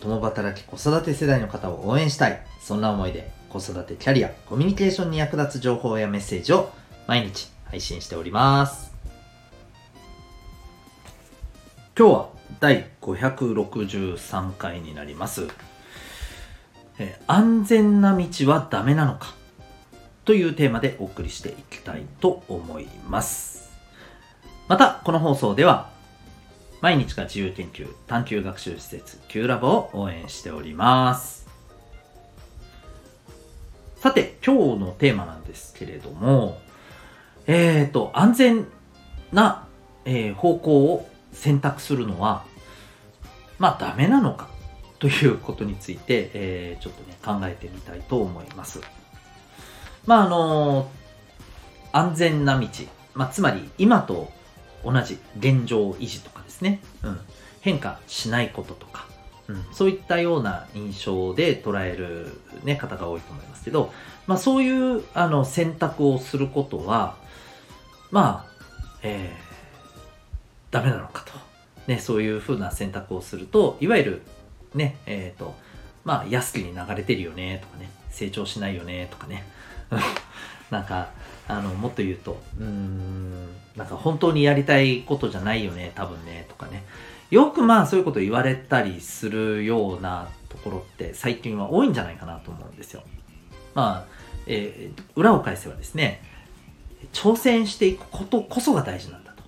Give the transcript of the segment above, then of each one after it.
共働き子育て世代の方を応援したい。そんな思いで、子育てキャリア、コミュニケーションに役立つ情報やメッセージを毎日配信しております。今日は第563回になります。え安全な道はダメなのか？というテーマでお送りしていきたいと思います。また、この放送では、毎日が自由研究探究学習施設 Q ラボを応援しております。さて、今日のテーマなんですけれども、えーと、安全な、えー方向を選択するのは、まあダメなのかということについて、えーちょっとね、考えてみたいと思います。まああの安全な道、まあつまり今と同じ現状維持とかですね、うん、変化しないこととか、うん、そういったような印象で捉える、ね、方が多いと思いますけど、まあ、そういうあの選択をすることはまあ、えー、ダメなのかと、ね、そういうふうな選択をするといわゆるねえっ、とまあ安きに流れてるよねとかね。成長しないよねとかね。なんかあのもっと言うと。うーんなんか本当にやりたいことじゃないよね多分ねとかね。よくまあそういうこと言われたりするようなところって最近は多いんじゃないかなと思うんですよ。まあ、えー裏を返せばですね挑戦していくことこそが大事なんだと。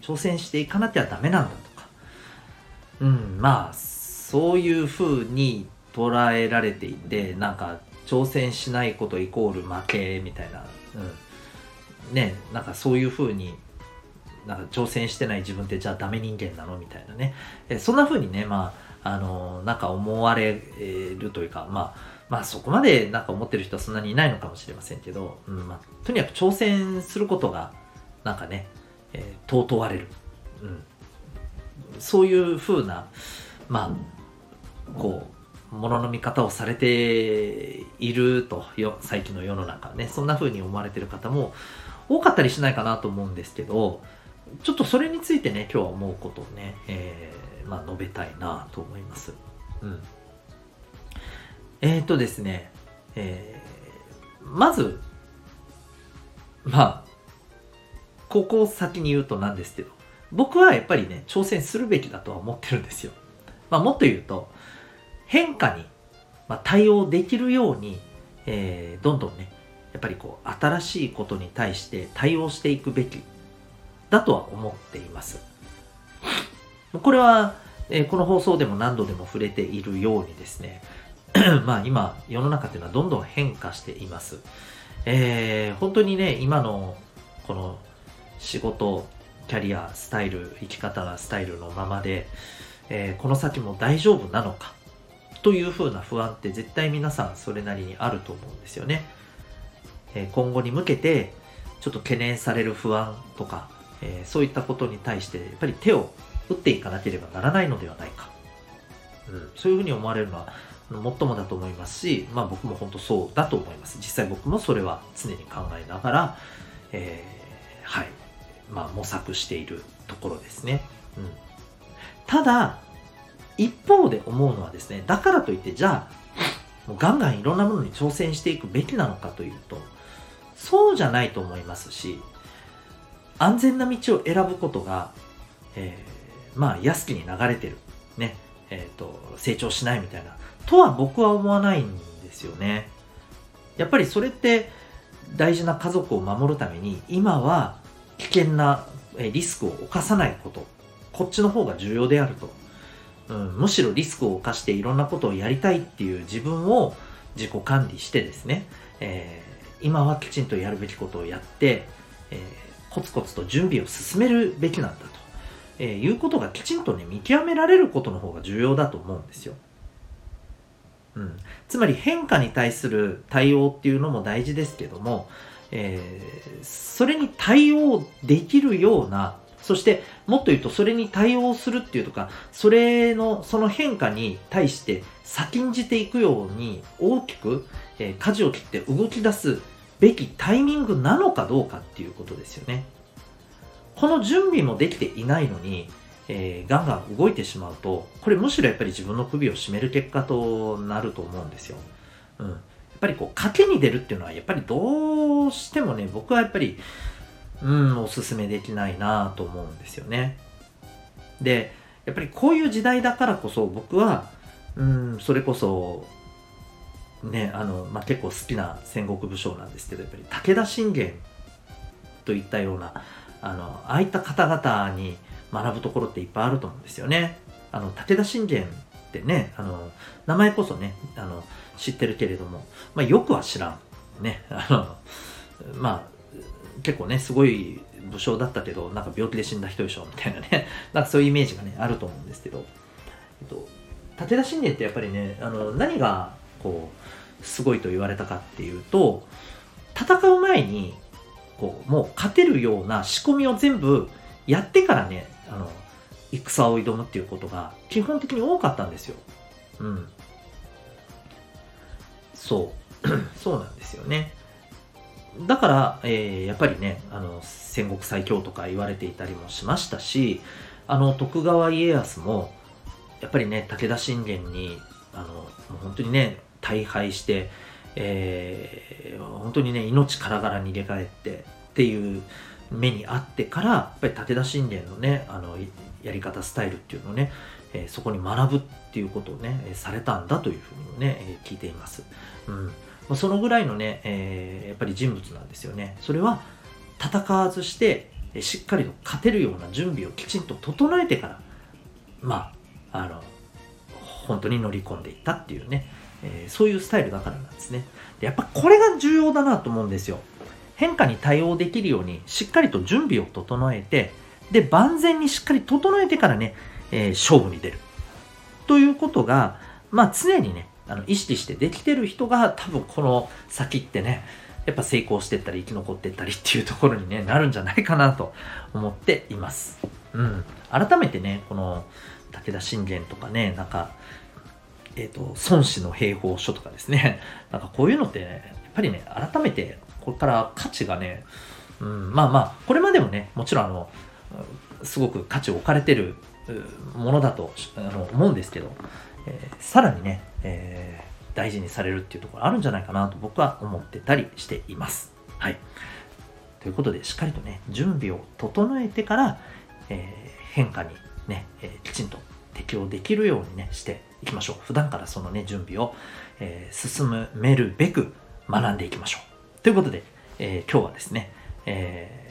挑戦していかなきゃダメなんだとか。うんまあそういうふうに捉えられていてなんか挑戦しないことイコール負けみたいな、うん、ねなんかそういうふうになんか挑戦してない自分ってじゃあダメ人間なのみたいなね。えそんなふうにねまああのなんか思われるというかまあまあそこまでなんか思ってる人はそんなにいないのかもしれませんけど、うんまあ、とにかく挑戦することがなんかね、えー尊われる、うん、そういうふうなまあこうものの見方をされているとよ最近の世の中ねそんな風に思われてる方も多かったりしないかなと思うんですけどちょっとそれについてね今日は思うことをね、えーまあ、述べたいなと思います。うん、えっ、ー、とですね、えーまずまあここを先に言うとなんですけど僕はやっぱりね挑戦するべきだとは思ってるんですよ。まあ、もっと言うと変化に、ま、対応できるように、えーどんどんねやっぱりこう新しいことに対して対応していくべきだとは思っています。これは、えーこの放送でも何度でも触れているようにですね まあ今世の中っていうのはどんどん変化しています。えー本当にね今のこの仕事キャリアスタイル生き方スタイルのままで、えーこの先も大丈夫なのかというふうな不安って絶対皆さんそれなりにあると思うんですよね。え今後に向けてちょっと懸念される不安とか、えそういったことに対してやっぱり手を打っていかなければならないのではないか。うん、そういうふうに思われるのはもっともだと思いますし、まあ僕も本当そうだと思います。実際僕もそれは常に考えながら、えーはい、まあ模索しているところですね。うん、ただ、一方で思うのはですね、だからといって、じゃあ、もうガンガンいろんなものに挑戦していくべきなのかというと、そうじゃないと思いますし、安全な道を選ぶことが、えーまあ安きに流れてる。ね。えっ、と、成長しないみたいな。とは僕は思わないんですよね。やっぱりそれって大事な家族を守るために、今は危険なえリスクを犯さないこと。こっちの方が重要であると。うん、むしろリスクを冒していろんなことをやりたいっていう自分を自己管理してですね、えー今はきちんとやるべきことをやって、えーコツコツと準備を進めるべきなんだと、えーいうことがきちんとね見極められることの方が重要だと思うんですよ。うん、つまり変化に対する対応っていうのも大事ですけども、えー、それに対応できるようなそしてもっと言うとそれに対応するっていうとかそれのその変化に対して先んじていくように大きく、えー、舵を切って動き出すべきタイミングなのかどうかっていうことですよねこの準備もできていないのにえー、ガンガン動いてしまうと、これむしろやっぱり自分の首を絞める結果となると思うんですよ。うん。やっぱりこう、賭けに出るっていうのは、やっぱりどうしてもね、僕はやっぱり、うん、おすすめできないなと思うんですよね。で、やっぱりこういう時代だからこそ、僕は、うん、それこそ、ね、あの、まあ、結構好きな戦国武将なんですけど、やっぱり武田信玄といったような、あの、ああいった方々に、学ぶところっていっぱいあると思うんですよね。あの、武田信玄ってね、あの、名前こそね、あの、知ってるけれども、まあ、よくは知らん。ね、あの、まあ、結構ね、すごい武将だったけど、なんか病気で死んだ人でしょ、みたいなね、なんかそういうイメージがね、あると思うんですけど、えっと、武田信玄ってやっぱりね、あの、何が、こう、すごいと言われたかっていうと、戦う前に、こう、もう勝てるような仕込みを全部やってからね、あの、戦を挑むっていうことが基本的に多かったんですよ。うん。そう。そうなんですよね。だから、えー、やっぱりね、あの、戦国最強とか言われていたりもしましたし、あの、徳川家康も、やっぱりね、武田信玄に、あの、本当にね、大敗して、えー、本当にね、命からがら逃げ帰ってっていう、目にあってからやっぱり武田信玄のねあのやり方スタイルっていうのをね、えー、そこに学ぶっていうことをね、されたんだというふうにね、え、聞いています。うんまあそのぐらいのね、えー、やっぱり人物なんですよね。それは戦わずしてしっかりと勝てるような準備をきちんと整えてからまああの本当に乗り込んでいったっていうね、えー、そういうスタイルだからなんですねでやっぱこれが重要だなと思うんですよ変化に対応できるようにしっかりと準備を整えて、で、万全にしっかり整えてからね、えー、勝負に出る。ということが、まあ常にね、あの意識してできてる人が多分この先ってね、やっぱ成功してったり生き残ってったりっていうところに、ね、なるんじゃないかなと思っています。うん。改めてね、この武田信玄とかね、なんか、えっ、と、孫子の兵法書とかですね、なんかこういうのって、ね、やっぱりね、改めてこれから価値がね、うん、まあまあ、これまでもね、もちろんあの、すごく価値を置かれてるものだとあの思うんですけど、えー、さらにね、えー、大事にされるっていうところあるんじゃないかなと僕は思ってたりしています。はい。ということで、しっかりとね、準備を整えてから、えー、変化にね、えきちんと適応できるようにね、していきましょう。普段からそのね、準備を、え進めるべく学んでいきましょう。ということで、え、今日はですね、え、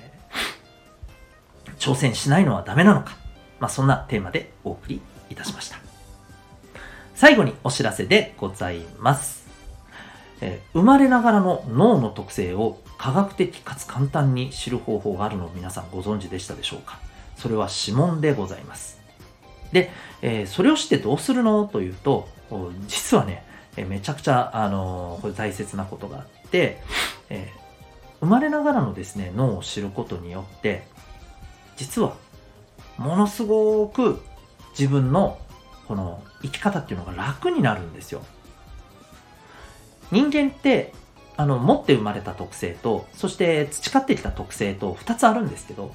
挑戦しないのはダメなのか、まあ、そんなテーマでお送りいたしました。最後にお知らせでございます。え、生まれながらの脳の特性を科学的かつ簡単に知る方法があるのを皆さんご存知でしたでしょうか？それは指紋でございます。で、えー、それを知ってどうするの？というと、実はね、えめちゃくちゃ、あのー、これ大切なことがあって、えー、生まれながらのですね、脳を知ることによって、実は、ものすごく自分のこの生き方っていうのが楽になるんですよ。人間って、あの、持って生まれた特性と、そして培ってきた特性と2つあるんですけど、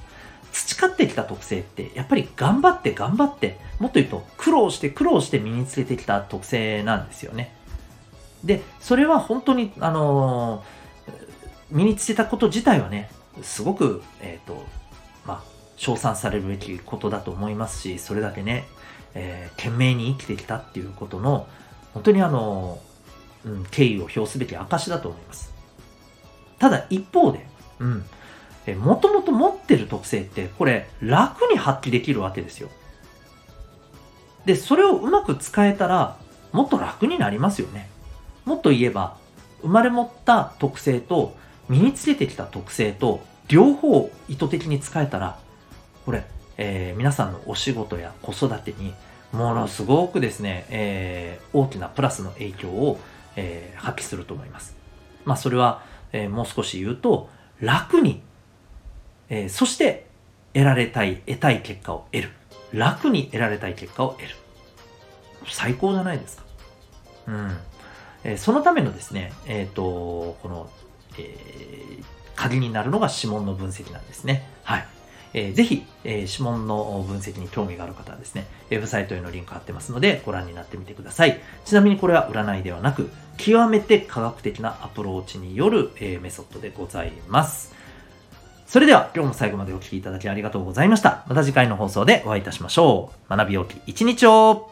培ってきた特性って、やっぱり頑張って頑張って、もっと言うと苦労して苦労して身につけてきた特性なんですよね。で、それは本当に、あの身につけたこと自体はね、すごく、えっ、ー、と、まあ、称賛されるべきことだと思いますし、それだけね、えー、懸命に生きてきたっていうことの、本当にあの、うん、敬意を表すべき証だと思います。ただ一方で、うん、えもともと持ってる特性って、これ楽に発揮できるわけですよ。で、それをうまく使えたら、もっと楽になりますよね。もっと言えば、生まれ持った特性と身につけてきた特性と両方意図的に使えたら、これ、えー、皆さんのお仕事や子育てにものすごくですね、えー、大きなプラスの影響を、えー、発揮すると思います。まあ、それは、えー、もう少し言うと、楽に、えそして得られたい、得たい結果を得る。楽に得られたい結果を得る。最高じゃないですか。うん。えそのためのですね、えっ、と、この、え鍵になるのが指紋の分析なんですね。はい。えー、ぜひ、えー、指紋の分析に興味がある方はですね、ウェブサイトへのリンク貼ってますので、ご覧になってみてください。ちなみにこれは占いではなく、極めて科学的なアプローチによる、えー、メソッドでございます。それでは今日も最後までお聴きいただきありがとうございました。また次回の放送でお会いいたしましょう。学びよき一日を